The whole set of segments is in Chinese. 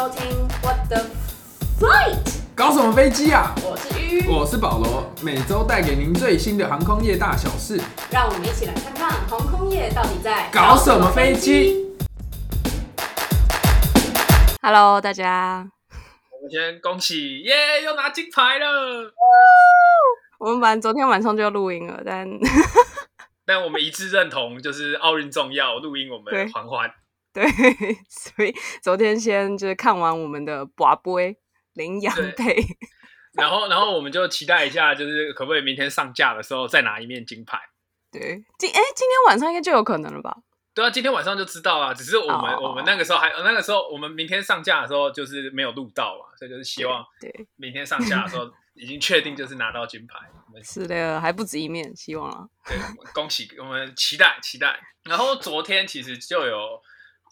收听 What the Flight，搞什么飞机啊？我是鱼，我是保罗，每周带给您最新的航空业大小事。让我们一起来看看航空业到底在搞什么飞机。Hello，大家，我们先恭喜耶，又拿金牌了！我们本来昨天晚上就要录音了，但但我们一致认同，就是奥运重要，录音我们对缓缓。对，所以昨天先就是看完我们的拔杯羚羊对配，然后，然后我们就期待一下，就是可不可以明天上架的时候再拿一面金牌？对，今哎今天晚上应该就有可能了吧？对啊，今天晚上就知道了。只是我们、哦我们那个时候还那个时候我们明天上架的时候就是没有录到嘛，所以就是希望对，明天上架的时候 已经确定就是拿到金牌。是的，还不止一面，希望啊。对，恭喜，我们期待期待。然后昨天其实就有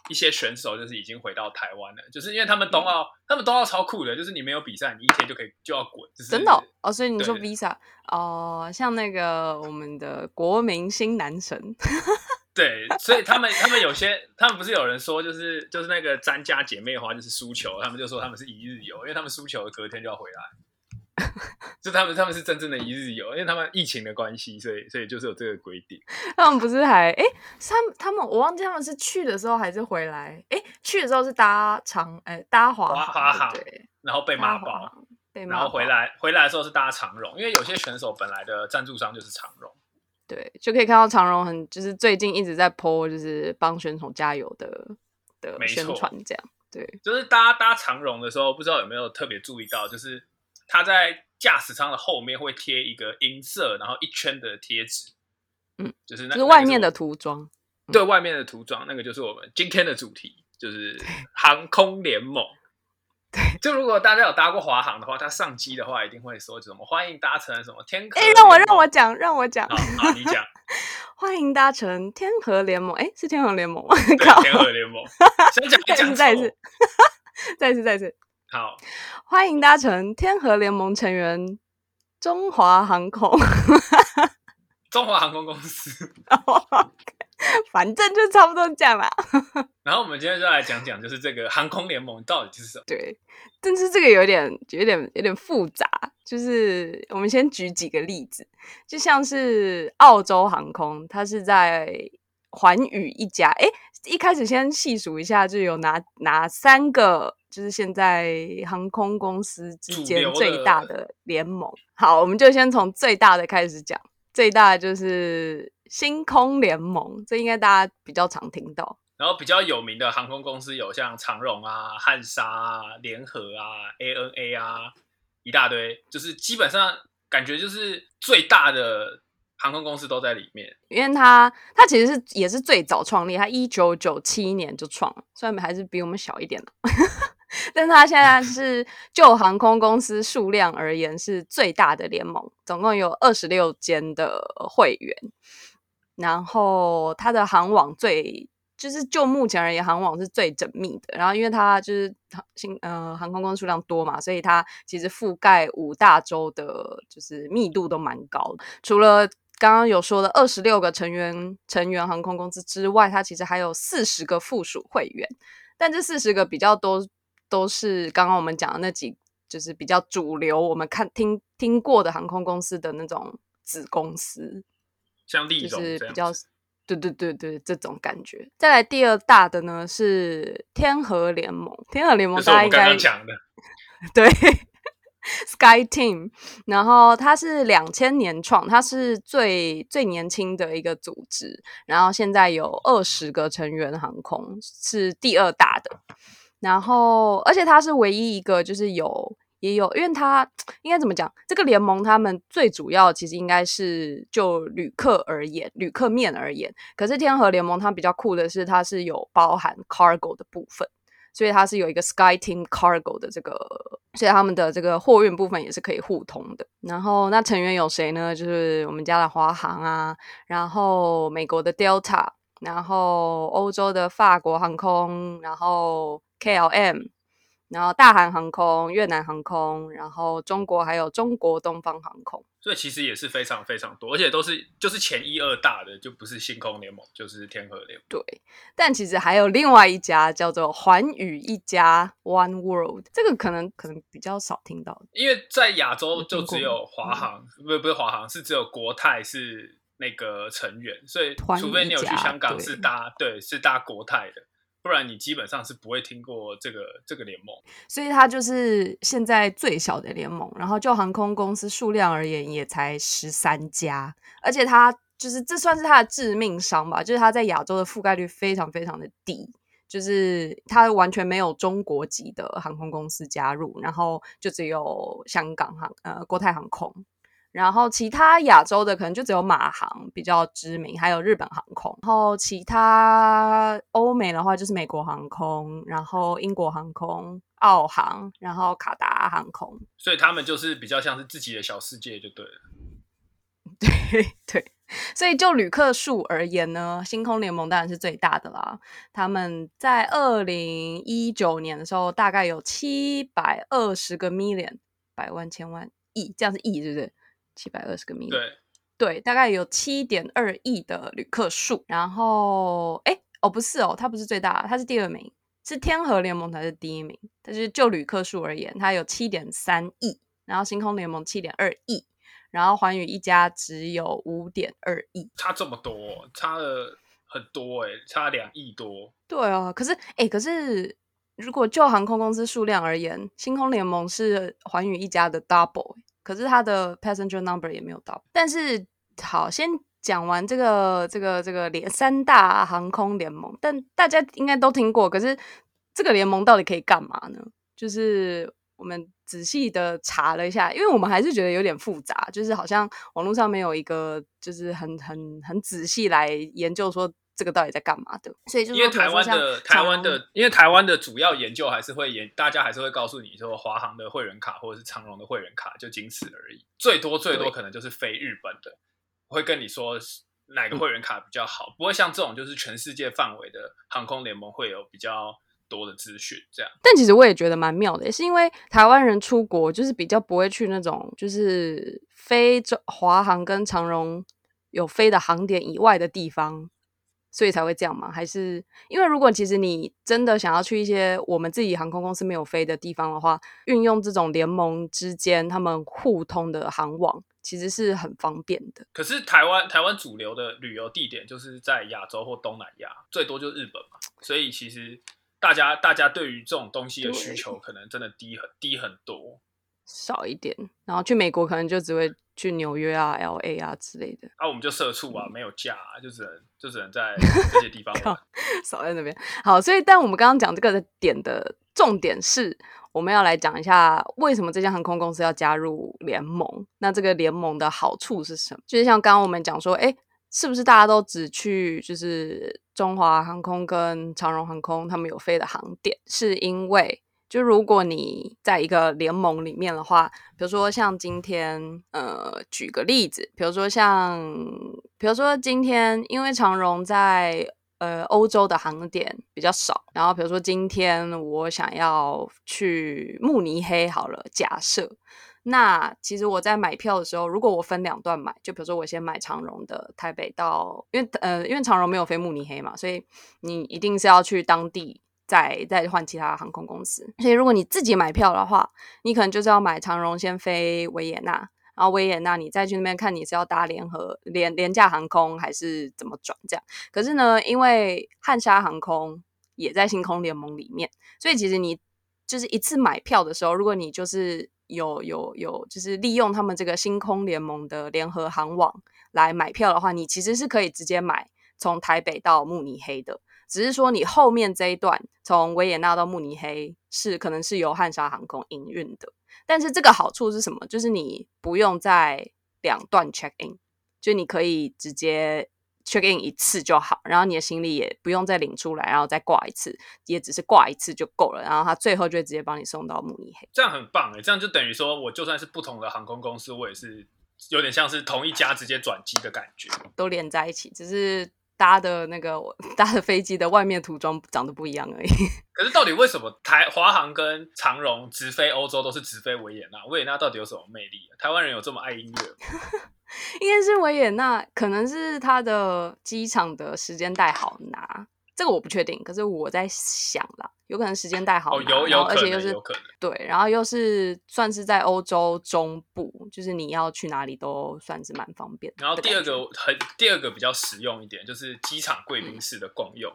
一些选手就是已经回到台湾了，就是因为他们冬奥，他们冬奥超酷的，就是你没有比赛，你一天就可以就要滚，就是真的哦哦，所以你说对。Visa 哦，像那个我们的国民新男神，对，所以他们他们有些，他们不是有人说就是就是那个詹家姐妹花就是输球，他们就说他们是一日游，因为他们输球隔天就要回来。就他们他们是真正的一日游，因为他们疫情的关系，所以所以就是有这个规定。他们不是还哎，他们他们我忘记他们是去的时候还是回来？哎，去的时候是搭长哎搭华华华航对，然后被搭骂爆，被骂然后回来回来的时候是搭长荣，因为有些选手本来的赞助商就是长荣。对，就可以看到长荣很就是最近一直在 po 就是帮选手加油的的宣传这样，对，就是搭搭长荣的时候，不知道有没有特别注意到，就是他在驾驶舱的后面会贴一个银色，然后一圈的贴纸，嗯，就是那就是外面的涂装，我对外面的涂装，那个就是我们今天的主题，就是航空联盟。对，就如果大家有搭过华航的话，他上机的话一定会说什么欢迎搭乘什么天河哎。让我让我讲，让我讲好，好，你讲，欢迎搭乘天河联盟，哎，是天河联盟吗？天河联盟，想讲再一次再一次，再一次再一次，好，欢迎搭乘天河联盟成员中华航空，中华航空公司。反正就差不多这样啦。然后我们今天就来讲讲，就是这个航空联盟到底是什么？对，但是这个有点有点有点复杂，就是我们先举几个例子，就像是澳洲航空，它是在环宇一家，诶，一开始先细数一下，就有哪哪三个，就是现在航空公司之间最大的联盟。好，我们就先从最大的开始讲，最大的就是星空联盟，这应该大家比较常听到。然后比较有名的航空公司有像长荣啊、汉莎啊、联合啊、ANA 啊，一大堆，就是基本上感觉就是最大的航空公司都在里面。因为它它其实是也是最早创立，它一九九七年就创了，虽然还是比我们小一点的，但是它现在是就航空公司数量而言是最大的联盟，总共有二十六间的会员，然后它的航网最。就是就目前而言，航网是最缜密的。然后，因为它就是航新呃航空公司数量多嘛，所以它其实覆盖五大洲的，就是密度都蛮高。除了刚刚有说的二十六个成员成员航空公司之外，它其实还有四十个附属会员，但这四十个比较多都是刚刚我们讲的那几，就是比较主流，我们看听听过的航空公司的那种子公司，像立荣就是比较对对对对这种感觉。再来第二大的呢是天河联盟，天河联盟是我刚大家应该刚讲的，对，Sky Team，然后它是两千年创，它是最最年轻的一个组织，然后现在有二十个成员航空，是第二大的，然后而且它是唯一一个就是有。也有，因为它应该怎么讲？这个联盟他们最主要其实应该是就旅客而言，旅客面而言。可是天河联盟它比较酷的是，它是有包含 cargo 的部分。所以它是有一个 Sky Team Cargo 的这个，所以他们的这个货运部分也是可以互通的。然后那成员有谁呢？就是我们家的华航啊，然后美国的 Delta，然后欧洲的法国航空，然后 KLM，然后大韩航空、越南航空，然后中国还有中国东方航空。所以其实也是非常非常多，而且都是就是前一二大的，就不是星空联盟，就是天河联盟。对，但其实还有另外一家叫做环宇一家 One World，这个可能可能比较少听到，因为在亚洲就只有华航，不是不是华航，是只有国泰是那个成员，所以环除非你有去香港是搭对是搭国泰的，不然你基本上是不会听过这个这个联盟。所以它就是现在最小的联盟。然后就航空公司数量而言，也才十三家，而且它就是这算是它的致命伤吧，就是它在亚洲的覆盖率非常非常的低。就是它完全没有中国籍的航空公司加入，然后就只有香港航呃国泰航空，然后其他亚洲的可能就只有马航比较知名，还有日本航空。然后其他欧美的话就是美国航空，然后英国航空、澳航，然后卡达航空。所以他们就是比较像是自己的小世界就对了。对对，所以就旅客数而言呢，星空联盟当然是最大的啦。他们在二零一九年的时候，大概有七百二十个 million，百万、千万、亿，这样是亿，是不是？七百二十个 million，对，对，大概有七点二亿的旅客数。然后，哎，哦，不是哦，它不是最大，它是第二名，是天河联盟才是第一名。但是就旅客数而言，它有七点三亿，然后星空联盟七点二亿，然后环宇一家只有五点二亿。差这么多，差了很多哎、差两亿多。对啊，可是哎，可是如果就航空公司数量而言，星空联盟是环宇一家的 double，欸可是他的 passenger number 也没有到。但是好，先讲完这个这个这个联三大航空联盟，但大家应该都听过，可是这个联盟到底可以干嘛呢？就是我们仔细的查了一下，因为我们还是觉得有点复杂，就是好像网络上没有一个就是很很很仔细来研究说这个到底在干嘛的，所以就是因为台湾的台湾的，因为台湾的主要研究还是会研，大家还是会告诉你说，华航的会员卡或者是长荣的会员卡就仅此而已，最多最多可能就是非日本的，会跟你说哪个会员卡比较好，不会像这种就是全世界范围的航空联盟会有比较多的资讯这样。但其实我也觉得蛮妙的，也是因为台湾人出国就是比较不会去那种就是非洲华航跟长荣有飞的航点以外的地方，所以才会这样吗？还是因为如果其实你真的想要去一些我们自己航空公司没有飞的地方的话，运用这种联盟之间他们互通的航网，其实是很方便的。可是台湾台湾主流的旅游地点就是在亚洲或东南亚，最多就是日本嘛，所以其实大家大家对于这种东西的需求可能真的低很低很多。少一点，然后去美国可能就只会去纽约啊、L A 啊之类的。啊，我们就社畜啊，没有假、啊，就只能就只能在 这些地方玩。少在那边。好，所以但我们刚刚讲这个的点的重点是，我们要来讲一下为什么这家航空公司要加入联盟。那这个联盟的好处是什么？就是像刚刚我们讲说，哎，是不是大家都只去就是中华航空跟长荣航空他们有飞的航点？是因为就如果你在一个联盟里面的话，比如说像今天，呃，举个例子，比如说像，比如说今天，因为长荣在呃欧洲的航点比较少，然后比如说今天我想要去慕尼黑，好了，假设。那其实我在买票的时候，如果我分两段买，就比如说我先买长荣的台北到，因为呃因为长荣没有飞慕尼黑嘛，所以你一定是要去当地再再换其他航空公司。所以如果你自己买票的话，你可能就是要买长荣先飞维也纳，然后维也纳你再去那边看你是要搭联合联廉价航空还是怎么转这样。可是呢，因为汉莎航空也在星空联盟里面，所以其实你就是一次买票的时候，如果你就是有有有，就是利用他们这个星空联盟的联合航网来买票的话，你其实是可以直接买从台北到慕尼黑的。只是说你后面这一段从维也纳到慕尼黑是可能是由汉莎航空营运的，但是这个好处是什么？就是你不用在两段 check in，就你可以直接 check in 一次就好，然后你的行李也不用再领出来，然后再挂一次，也只是挂一次就够了，然后他最后就会直接帮你送到慕尼黑。这样很棒哎，这样就等于说我就算是不同的航空公司，我也是有点像是同一家直接转机的感觉。都连在一起，只是搭的那个 搭的飞机的外面涂装长得不一样而已。可是到底为什么台华航跟长荣直飞欧洲都是直飞维也纳？维也纳到底有什么魅力？台湾人有这么爱音乐吗？应该是维也纳，可能是它的机场的时间带好拿，这个我不确定。可是我在想啦，有可能时间带好哦，有有而且又是。对，然后又是算是在欧洲中部，就是你要去哪里都算是蛮方便的。然后第二个很第二个比较实用一点，就是机场贵宾室的共用，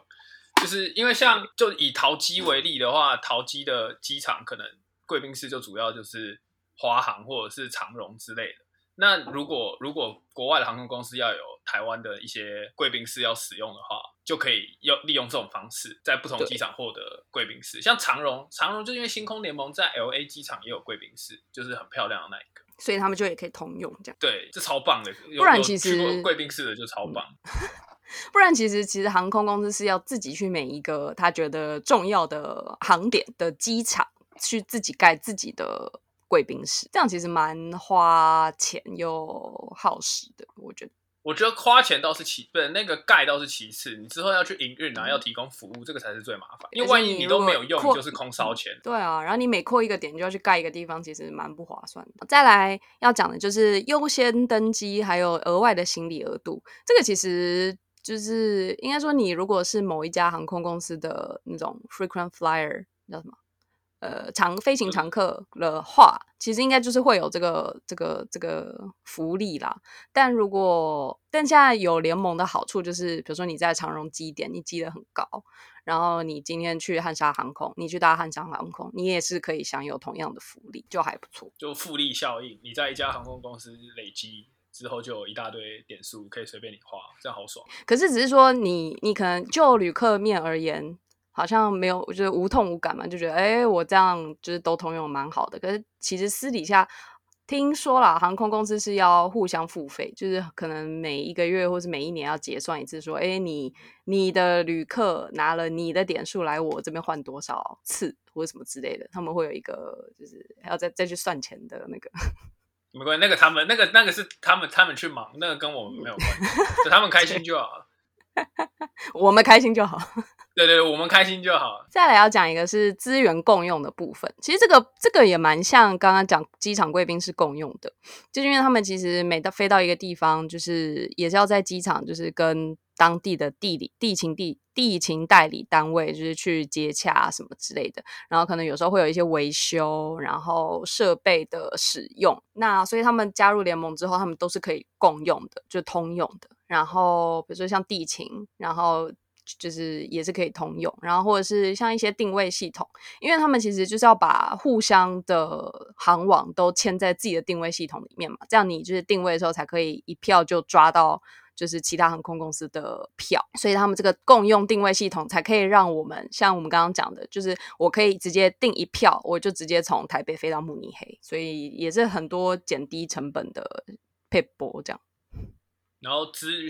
就是因为像就以桃机为例的话，桃机的机场可能贵宾室就主要就是华航或者是长荣之类的。那如果如果国外的航空公司要有台湾的一些贵宾室要使用的话，就可以用利用这种方式，在不同机场获得贵宾室。像长荣，长荣就因为星空联盟在 L A 机场也有贵宾室，就是很漂亮的那一个。所以他们就也可以通用这样。对，这超棒的。不然其实贵宾室的就超棒。不然其实其实航空公司是要自己去每一个他觉得重要的航点的机场去自己盖自己的贵宾室，这样其实蛮花钱又耗时的，我觉得。我觉得花钱倒是其，不是那个盖倒是其次，你之后要去营运啊，要提供服务，这个才是最麻烦。因为万一你都没有用，你就是空烧钱。对啊，然后你每扩一个点就要去盖一个地方，其实蛮不划算的。再来要讲的就是优先登机，还有额外的行李额度。这个其实就是应该说，你如果是某一家航空公司的那种 frequent flyer 叫什么？呃，常飞行常客的话，其实应该就是会有这个这个这个福利啦。但如果但现在有联盟的好处就是，比如说你在长荣基点，你积得很高，然后你今天去汉莎航空，你去搭汉莎航空，你也是可以享有同样的福利，就还不错。就复利效应，你在一家航空公司累积之后，就有一大堆点数可以随便你花，这样好爽。可是只是说你你可能就旅客面而言，好像没有，就是无痛无感嘛，就觉得哎、诶我这样就是都通用蛮好的。可是其实私底下听说啦，航空公司是要互相付费，就是可能每一个月或是每一年要结算一次，说哎、你你的旅客拿了你的点数来我这边换多少次或者什么之类的，他们会有一个就是还要再再去算钱的那个。没关系，那个他们那个那个是他们他们去忙，那个跟我们没有关系，就他们开心就好了。我们开心就好。对对对，我们开心就好。再来要讲一个是资源共用的部分，其实这个这个也蛮像刚刚讲机场贵宾是共用的，就是因为他们其实每到飞到一个地方，就是也是要在机场，就是跟当地的地理地勤地地勤代理单位，就是去接洽啊什么之类的，然后可能有时候会有一些维修，然后设备的使用，那所以他们加入联盟之后，他们都是可以共用的，就通用的。然后比如说像地勤，然后就是也是可以通用，然后或者是像一些定位系统，因为他们其实就是要把互相的航网都嵌在自己的定位系统里面嘛，这样你就是定位的时候才可以一票就抓到就是其他航空公司的票，所以他们这个共用定位系统才可以让我们像我们刚刚讲的，就是我可以直接订一票，我就直接从台北飞到慕尼黑，所以也是很多减低成本的配波这样。然后资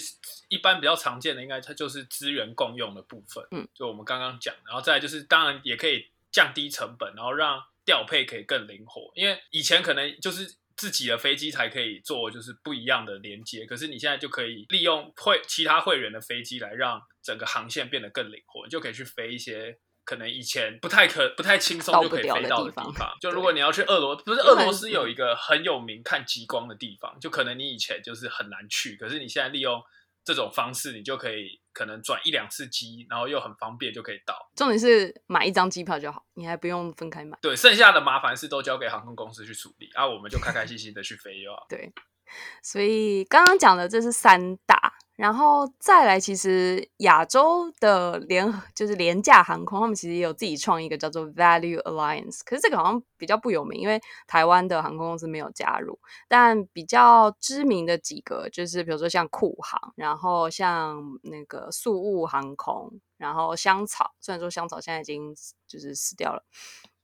一般比较常见的，应该它就是资源共用的部分。嗯，就我们刚刚讲，然后再来就是，当然也可以降低成本，然后让调配可以更灵活。因为以前可能就是自己的飞机才可以做就是不一样的连接，可是你现在就可以利用会其他会员的飞机来让整个航线变得更灵活，你就可以去飞一些。可能以前不太可不太轻松就可以飞到的地方方，就如果你要去俄罗，不是俄罗斯有一个很有名看极光的地方，就可能你以前就是很难去，可是你现在利用这种方式，你就可以可能转一两次机，然后又很方便就可以到。重点是买一张机票就好，你还不用分开买。对，剩下的麻烦事都交给航空公司去处理，啊，我们就开开心心的去飞就好。对，所以刚刚讲的这是三大，然后再来，其实亚洲的联就是廉价航空，他们其实也有自己创一个叫做 Value Alliance，可是这个好像比较不有名，因为台湾的航空公司没有加入。但比较知名的几个，就是比如说像酷航，然后像那个宿务航空，然后香草，虽然说香草现在已经就是死掉了。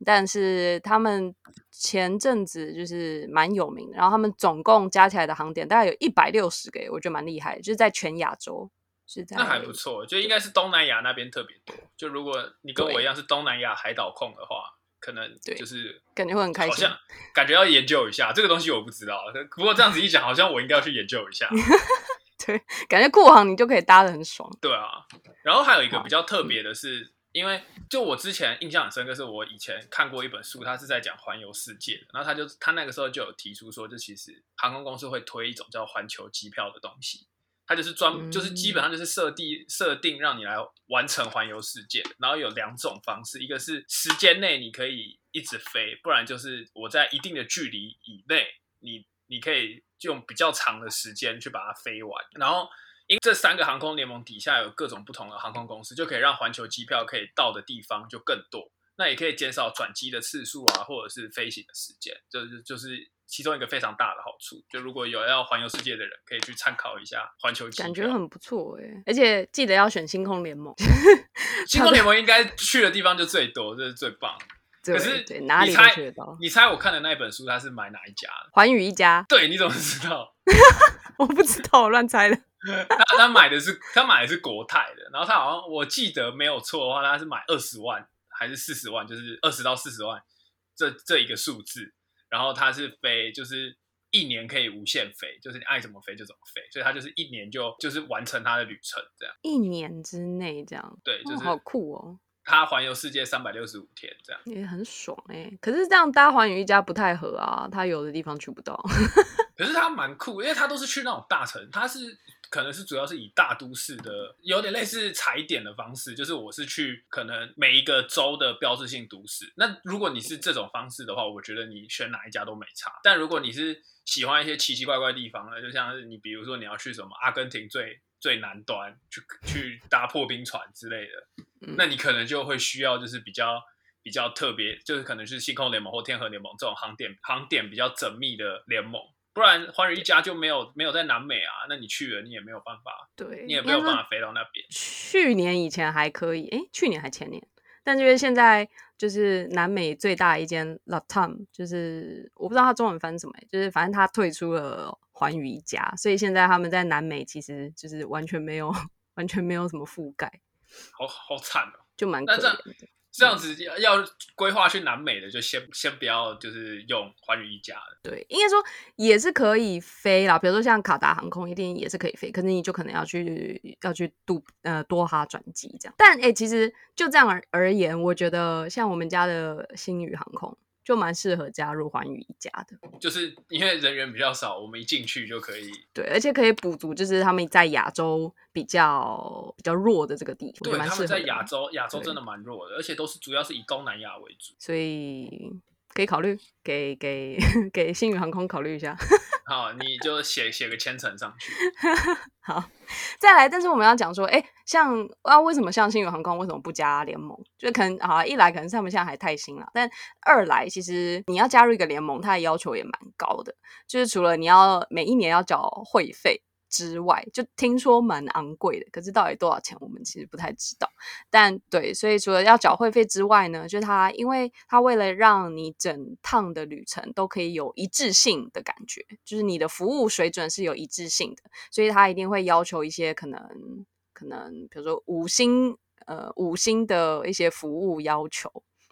但是他们前阵子就是蛮有名的，然后他们总共加起来的航点大概有一百六十个耶，我觉得蛮厉害，就是在全亚洲是在那还不错，就应该是东南亚那边特别多。就如果你跟我一样是东南亚海岛控的话，可能对就是感觉会很开心好像感觉要研究一下这个东西，我不知道。不过这样子一讲，好像我应该要去研究一下。对，感觉酷航你就可以搭的很爽。对啊，然后还有一个比较特别的是，因为就我之前印象很深刻，是我以前看过一本书，它是在讲环游世界的，然后他就他那个时候就有提出说，就其实航空公司会推一种叫环球机票的东西，它就是专就是基本上就是设定设定让你来完成环游世界，然后有两种方式，一个是时间内你可以一直飞，不然就是我在一定的距离以内，你你可以用比较长的时间去把它飞完，然后。因这三个航空联盟底下有各种不同的航空公司，就可以让环球机票可以到的地方就更多，那也可以减少转机的次数啊，或者是飞行的时间，就是就是其中一个非常大的好处。就如果有要环游世界的人，可以去参考一下环球机票，感觉很不错哎。而且记得要选星空联盟，星空联盟应该去的地方就最多，这是最棒。可是哪里猜得到？你猜我看的那一本书，他是买哪一家的？环宇一家。对，你怎么知道？我不知道，我乱猜的。他他买的是他买的是国泰的，然后他好像我记得没有错的话，他是买二十万还是四十万，就是二十到四十万这这一个数字，然后他是飞就是一年可以无限飞，就是你爱怎么飞就怎么飞，所以他就是一年就就是完成他的旅程这样。一年之内这样，对，就是好酷哦。他环游世界三百六十五天这样，也很爽哎。可是这样搭环宇一家不太合啊，他有的地方去不到。可是他蛮酷，因为他都是去那种大城，他是。可能是主要是以大都市的，有点类似踩点的方式，就是我是去可能每一个州的标志性都市。那如果你是这种方式的话，我觉得你选哪一家都没差。但如果你是喜欢一些奇奇怪怪地方呢，就像是你比如说你要去什么阿根廷最最南端去去搭破冰船之类的，那你可能就会需要就是比较比较特别，就是可能是星空联盟或天河联盟这种航点航点比较缜密的联盟。不然，寰宇一家就没有没有在南美啊，那你去了，你也没有办法，对你也没有办法飞到那边。去年以前还可以，哎，去年还前年，但因为现在就是南美最大一间 Latam，就是我不知道它中文翻什么，就是反正它退出了寰宇一家，所以现在他们在南美其实就是完全没有完全没有什么覆盖，好好惨哦，就蛮可怜的。这样子要要规划去南美的，就先先不要，就是用寰宇一家的。对，应该说也是可以飞啦，比如说像卡达航空一定也是可以飞，可是你就可能要去要去度呃多哈转机这样。但哎，其实就这样而而言，我觉得像我们家的星宇航空。就蛮适合加入环宇一家的，就是因为人员比较少，我们一进去就可以。对，而且可以补足，就是他们在亚洲比较比较弱的这个地方。对，他们在亚洲，亚洲真的蛮弱的，而且都是主要是以东南亚为主，所以可以考虑给给 给星宇航空考虑一下。好，你就写写个千层上去。好，再来，但是我们要讲说，哎，像啊，为什么像星宇航空为什么不加联盟？就可能啊，一来可能是他们现在还太新了，但二来其实你要加入一个联盟，它的要求也蛮高的，就是除了你要每一年要缴会费。之外，就听说蛮昂贵的，可是到底多少钱，我们其实不太知道。但对，所以除了要缴会费之外呢，就是他，因为他为了让你整趟的旅程都可以有一致性的感觉，就是你的服务水准是有一致性的，所以他一定会要求一些可能可能，比如说五星呃五星的一些服务要求。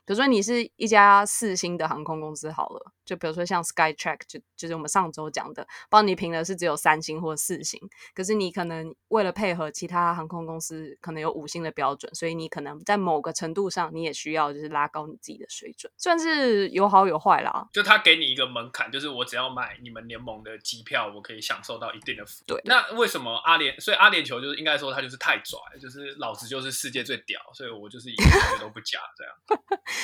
比如说你是一家四星的航空公司好了，就比如说像 Skytrack，就就是我们上周讲的，帮你评的是只有三星或四星，可是你可能为了配合其他航空公司，可能有五星的标准，所以你可能在某个程度上，你也需要就是拉高你自己的水准，算是有好有坏啦。就他给你一个门槛，就是我只要买你们联盟的机票，我可以享受到一定的福利。对，那为什么阿联？所以阿联酋就是应该说他就是太拽，就是老子就是世界最屌，所以我就是一个都不加这样。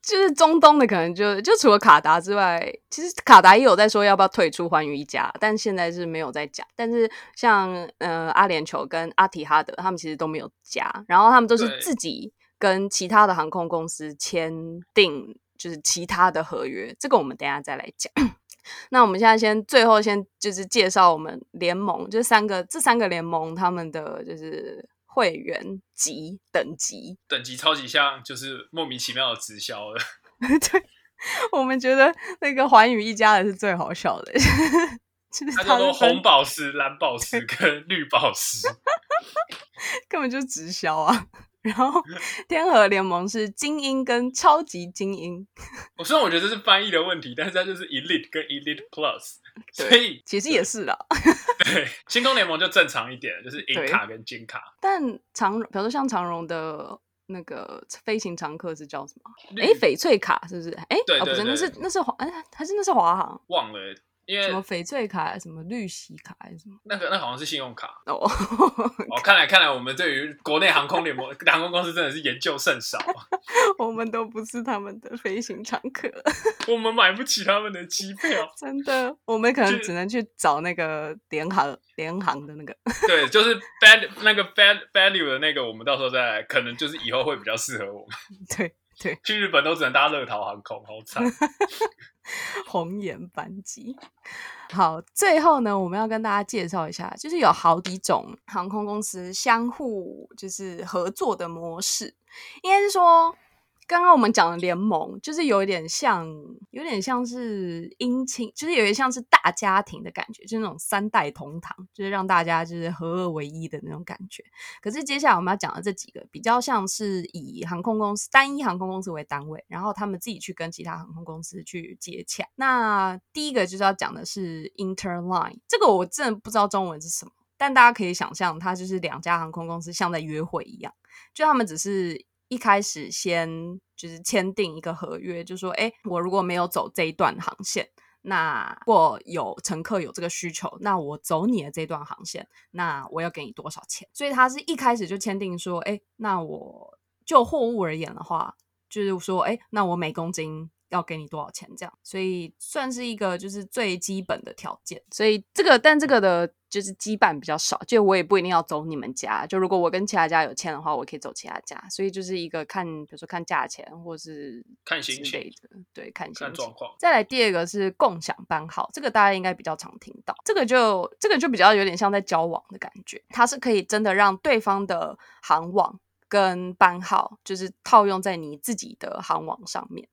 就是中东的可能就就除了卡达之外，其实卡达也有在说要不要退出环宇一家，但现在是没有在讲。但是像呃阿联酋跟阿提哈德他们其实都没有加，然后他们都是自己跟其他的航空公司签订就是其他的合约，这个我们等下再来讲。那我们现在先最后先就是介绍我们联盟，就三个这三个联盟他们的就是。会员级等级，等级超级像，就是莫名其妙的直销了。对，我们觉得那个环宇一家的是最好笑的，它叫做红宝石、蓝宝石跟绿宝石，根本就直销啊。然后 天河联盟是精英跟超级精英，我虽然我觉得这是翻译的问题，但是它就是 Elite 跟 Elite Plus，所以其实也是啦。对星空联盟就正常一点，就是银卡跟金卡。但长，比如说像长荣的那个飞行常客是叫什么？绿哎，翡翠卡是不是？哎，哦，不是，那是那是华，哎，还是那是华航？忘了，因为什么翡翠卡？什么绿玺卡还是什么？那个那好像是信用卡。哦，哦，看来看来我们对于国内航空联盟航空公司真的是研究甚少，我们都不是他们的飞行常客，我们买不起他们的机票。真的，我们可能只能去找那个联航联航的那个。对，就是 bad 那个 bad value 的那个，我们到时候再来，可能就是以后会比较适合我们。对对，去日本都只能搭乐桃航空，好惨。红眼班机。好，最后呢，我们要跟大家介绍一下，就是有好几种航空公司相互就是合作的模式，应该是说。刚刚我们讲的联盟，就是有一点像，有点像是姻亲，就是有点像是大家庭的感觉，就是那种三代同堂，就是让大家就是合二为一的那种感觉。可是接下来我们要讲的这几个，比较像是以航空公司单一航空公司为单位，然后他们自己去跟其他航空公司去接洽。那第一个就是要讲的是 Interline，这个我真的不知道中文是什么，但大家可以想象，它就是两家航空公司像在约会一样，就他们只是。一开始先就是签订一个合约，就说，哎，我如果没有走这一段航线，那如果有乘客有这个需求，那我走你的这段航线，那我要给你多少钱？所以他是一开始就签订说，哎，那我就货物而言的话，就是说，哎，那我每公斤要给你多少钱？这样，所以算是一个就是最基本的条件。所以这个，但这个的就是羁绊比较少，就我也不一定要走你们家。就如果我跟其他家有签的话，我可以走其他家。所以就是一个看，比如说看价钱，或是看心情的，对，看心情看状况。再来第二个是共享班号，这个大家应该比较常听到。这个就这个就比较有点像在交往的感觉，它是可以真的让对方的航网跟班号，就是套用在你自己的航网上面。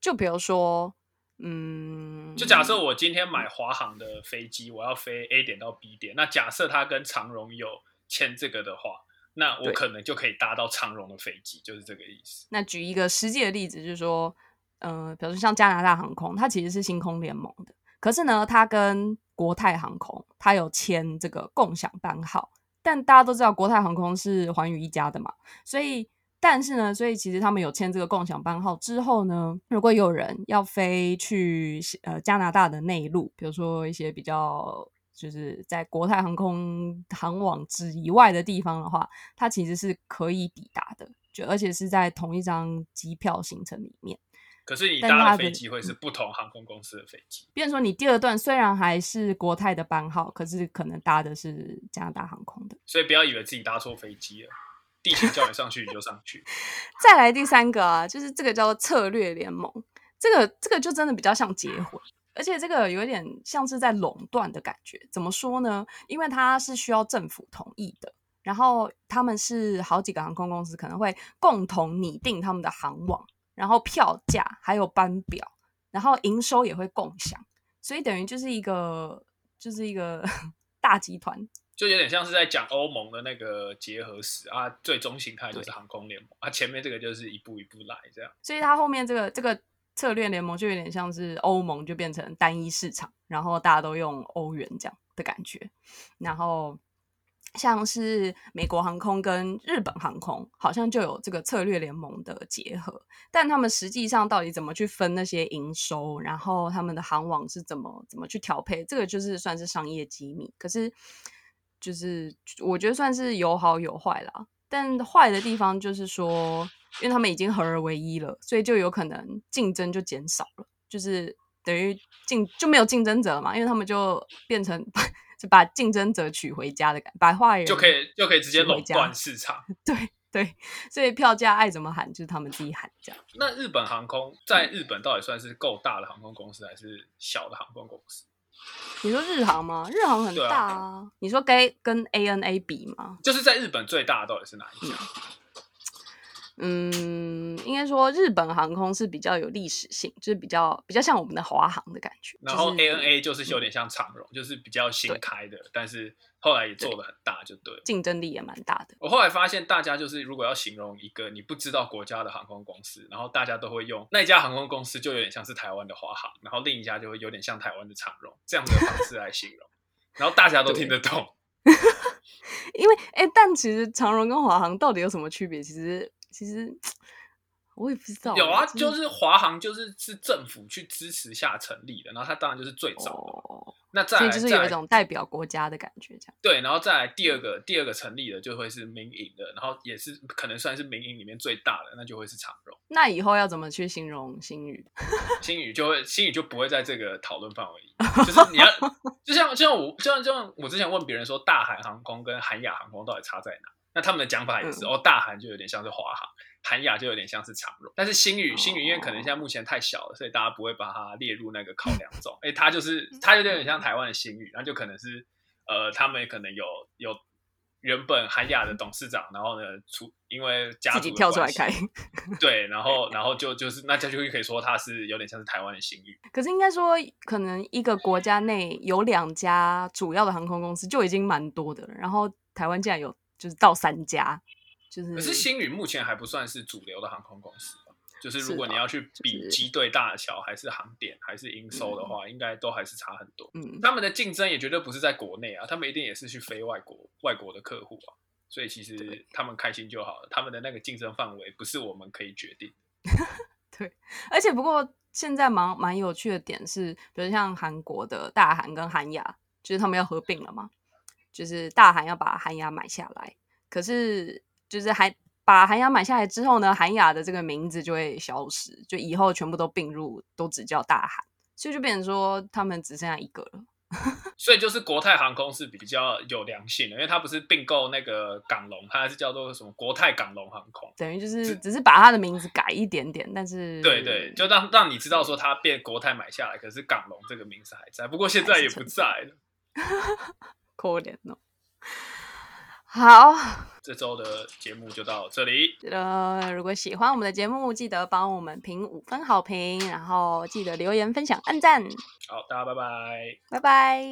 就比如说，嗯，就假设我今天买华航的飞机，我要飞 A 点到 B 点，那假设他跟长荣有签这个的话，那我可能就可以搭到长荣的飞机，就是这个意思。那举一个实际的例子，就是说，呃，比如说像加拿大航空，它其实是星空联盟的，可是呢，它跟国泰航空它有签这个共享班号，但大家都知道国泰航空是寰宇一家的嘛，所以。但是呢，所以其实他们有签这个共享班号之后呢，如果有人要飞去呃加拿大的内陆，比如说一些比较就是在国泰航空航网之以外的地方的话，它其实是可以抵达的，就而且是在同一张机票行程里面。可是你搭的飞机会是不同航空公司的飞机，比如说你第二段虽然还是国泰的班号，可是可能搭的是加拿大航空的。所以不要以为自己搭错飞机了，地勤叫你上去你就上去。再来第三个啊，就是这个叫做策略联盟，这个这个就真的比较像结婚，而且这个有点像是在垄断的感觉。怎么说呢？因为它是需要政府同意的，然后他们是好几个航空公司可能会共同拟定他们的航网，然后票价还有班表，然后营收也会共享，所以等于就是一个就是一个 大集团。就有点像是在讲欧盟的那个结合史啊，最终形态就是航空联盟啊，前面这个就是一步一步来这样。所以它后面这个这个策略联盟就有点像是欧盟就变成单一市场，然后大家都用欧元这样的感觉。然后像是美国航空跟日本航空好像就有这个策略联盟的结合，但他们实际上到底怎么去分那些营收，然后他们的航网是怎么怎么去调配，这个就是算是商业机密。可是就是我觉得算是有好有坏啦。但坏的地方就是说，因为他们已经合而为一了，所以就有可能竞争就减少了，就是等于竞就没有竞争者了嘛，因为他们就变成 就把竞争者娶回家的感觉，把坏人就可以就可以直接垄断市场。对对，所以票价爱怎么喊就是他们自己喊这样。那日本航空在日本到底算是够大的航空公司，还是小的航空公司？你说日航吗？日航很大啊。你说该跟 ANA 比吗？就是在日本最大的到底是哪一家？嗯，应该说日本航空是比较有历史性，就是比较比较像我们的华航的感觉。然后 ANA 就是有点像长荣，就是比较新开的，但是后来也做的很大，就对了。竞争力也蛮大的。我后来发现，大家就是如果要形容一个你不知道国家的航空公司，然后大家都会用那家航空公司就有点像是台湾的华航，然后另一家就会有点像台湾的长荣这样的方式来形容，然后大家都听得懂。因为哎、但其实长荣跟华航到底有什么区别？其实其实我也不知道。有啊，就是华航就是是政府去支持下成立的，然后它当然就是最早的。哦，那再所以就是有一种代表国家的感觉，这样。对，然后再来第二个第二个成立的就会是民营的，然后也是可能算是民营里面最大的，那就会是长荣。那以后要怎么去形容新宇？新宇就会新宇就不会在这个讨论范围里，就是你要就像就像我就像就像我之前问别人说大韩航空跟韩亚航空到底差在哪，那他们的讲法也是、嗯。哦，大韩就有点像是华航，韩亚就有点像是长荣，但是新宇新宇因为可能现在目前太小了，所以大家不会把它列入那个考量中，哎，它就是它有点像台湾的新宇，然后就可能是呃他们可能有有。原本韩亚的董事长，然后呢，出因为家族自己跳出来开。对，然后然后就就是那就就可以说它是有点像是台湾的新宇，可是应该说，可能一个国家内有两家主要的航空公司就已经蛮多的了，然后台湾竟然有就是到三家，就是可是星宇目前还不算是主流的航空公司吧就是如果你要去比机队大小，还是航点，还是营收的话，应该都还是差很多。嗯，他们的竞争也绝对不是在国内啊，他们一定也是去飞外国外国的客户啊，所以其实他们开心就好了。他们的那个竞争范围不是我们可以决定。对而且不过现在蛮蛮有趣的点是，比如像韩国的大韩跟韩亚，就是他们要合并了嘛，就是大韩要把韩雅买下来，可是就是还把韩雅买下来之后呢，韩雅的这个名字就会消失，就以后全部都并入，都只叫大韩，所以就变成说他们只剩下一个了。所以就是国泰航空是比较有良心的，因为它不是并购那个港龙，它是叫做什么国泰港龙航空。等于就是只是把它的名字改一点点，但是对对，就让让你知道说它被国泰买下来，可是港龙这个名字还在，不过现在也不在了。可怜哦。好，这周的节目就到这里，呃，如果喜欢我们的节目，记得帮我们评五分好评，然后记得留言、分享、按赞，好，大家拜拜。拜拜。